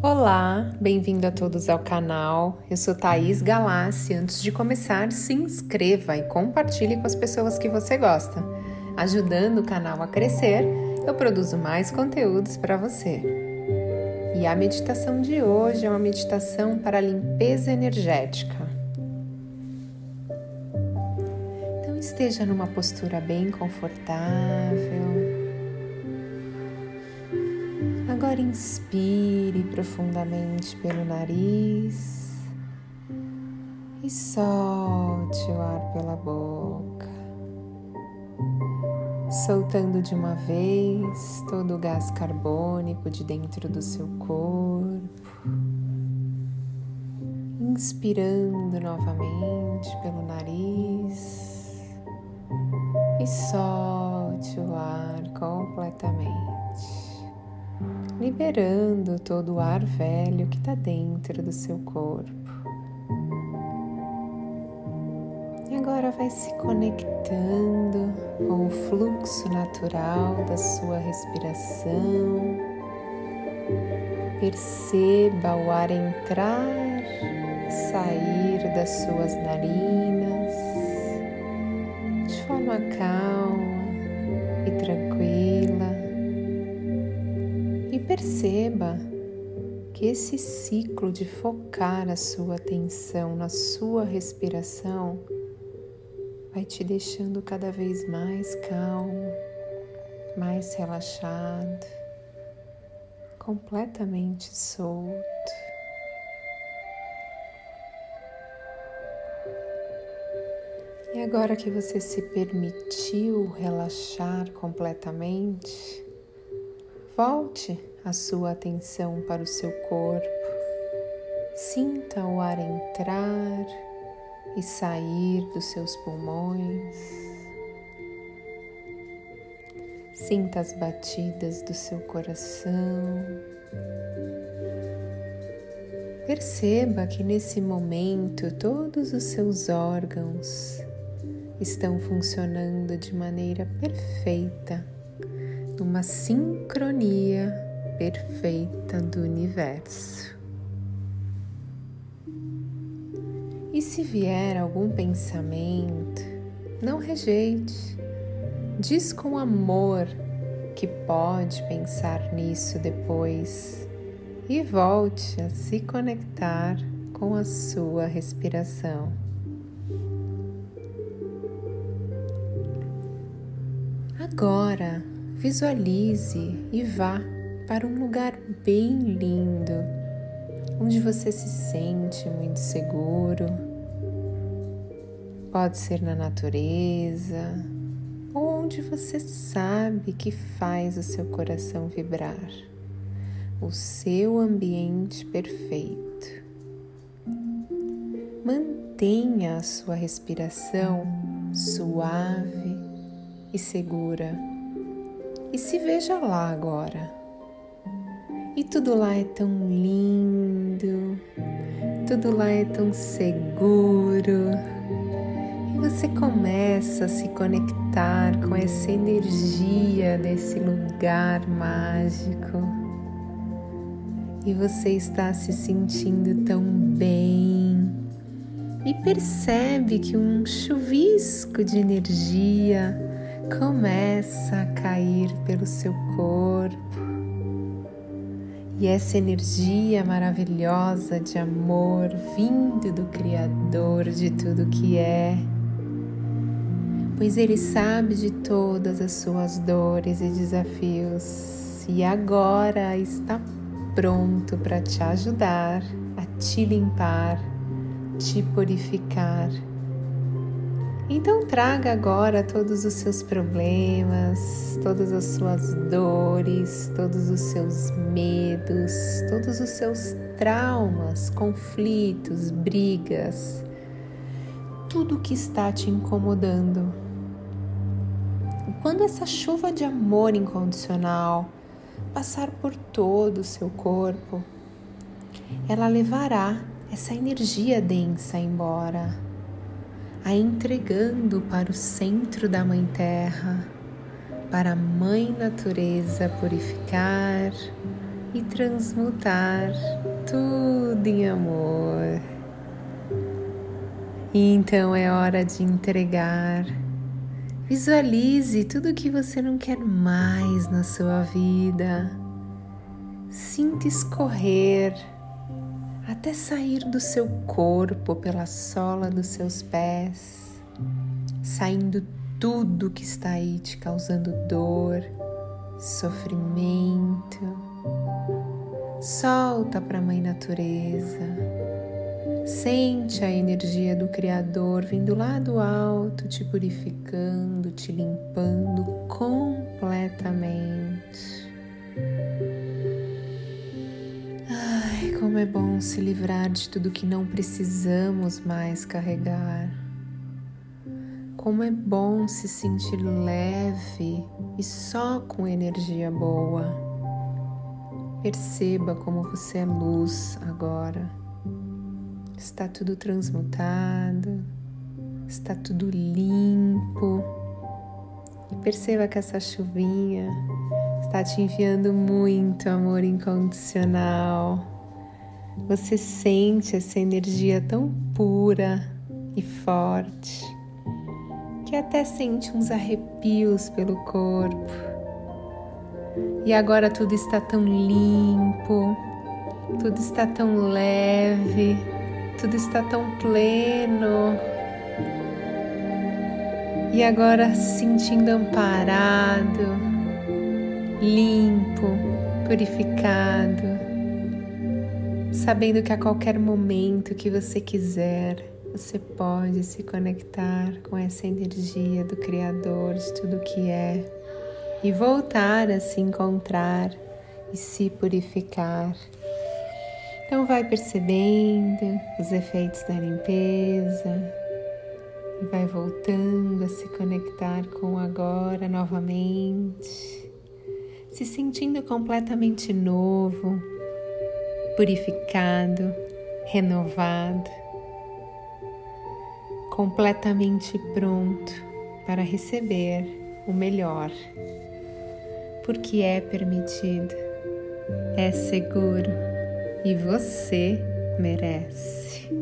Olá, bem-vindo a todos ao canal. Eu sou Thaís Galassi. Antes de começar, se inscreva e compartilhe com as pessoas que você gosta. Ajudando o canal a crescer, eu produzo mais conteúdos para você. E a meditação de hoje é uma meditação para limpeza energética. Então esteja numa postura bem confortável Agora inspire profundamente pelo nariz e solte o ar pela boca, soltando de uma vez todo o gás carbônico de dentro do seu corpo. Inspirando novamente pelo nariz e solte o ar completamente liberando todo o ar velho que está dentro do seu corpo. E agora vai se conectando com o fluxo natural da sua respiração. Perceba o ar entrar e sair das suas narinas de forma calma e tranquila perceba que esse ciclo de focar a sua atenção na sua respiração vai te deixando cada vez mais calmo, mais relaxado, completamente solto. E agora que você se permitiu relaxar completamente, volte a sua atenção para o seu corpo. Sinta o ar entrar e sair dos seus pulmões. Sinta as batidas do seu coração. Perceba que nesse momento todos os seus órgãos estão funcionando de maneira perfeita, numa sincronia perfeita do universo. E se vier algum pensamento, não rejeite. Diz com amor que pode pensar nisso depois e volte a se conectar com a sua respiração. Agora, visualize e vá para um lugar bem lindo, onde você se sente muito seguro. Pode ser na natureza ou onde você sabe que faz o seu coração vibrar. O seu ambiente perfeito. Mantenha a sua respiração suave e segura. E se veja lá agora e tudo lá é tão lindo, tudo lá é tão seguro. E você começa a se conectar com essa energia desse lugar mágico. E você está se sentindo tão bem. E percebe que um chuvisco de energia começa a cair pelo seu corpo e essa energia maravilhosa de amor vindo do Criador de tudo que é, pois Ele sabe de todas as suas dores e desafios. E agora está pronto para te ajudar a te limpar, te purificar então traga agora todos os seus problemas, todas as suas dores, todos os seus medos, todos os seus traumas, conflitos, brigas, tudo que está te incomodando. Quando essa chuva de amor incondicional passar por todo o seu corpo, ela levará essa energia densa embora a entregando para o centro da Mãe Terra, para a Mãe Natureza purificar, e transmutar tudo em amor. E então é hora de entregar. Visualize tudo o que você não quer mais na sua vida. Sinta escorrer até sair do seu corpo pela sola dos seus pés, saindo tudo que está aí te causando dor, sofrimento. Solta para a Mãe Natureza. Sente a energia do Criador vindo lá do alto, te purificando, te limpando completamente. Como é bom se livrar de tudo que não precisamos mais carregar. Como é bom se sentir leve e só com energia boa. Perceba como você é luz agora. Está tudo transmutado, está tudo limpo. E perceba que essa chuvinha está te enviando muito amor incondicional. Você sente essa energia tão pura e forte que até sente uns arrepios pelo corpo. E agora tudo está tão limpo, tudo está tão leve, tudo está tão pleno. E agora se sentindo amparado, limpo, purificado, sabendo que a qualquer momento que você quiser, você pode se conectar com essa energia do Criador de tudo que é e voltar a se encontrar e se purificar. Então, vai percebendo os efeitos da limpeza e vai voltando a se conectar com o agora novamente, se sentindo completamente novo, purificado, renovado completamente pronto para receber o melhor, porque é permitido, é seguro e você merece.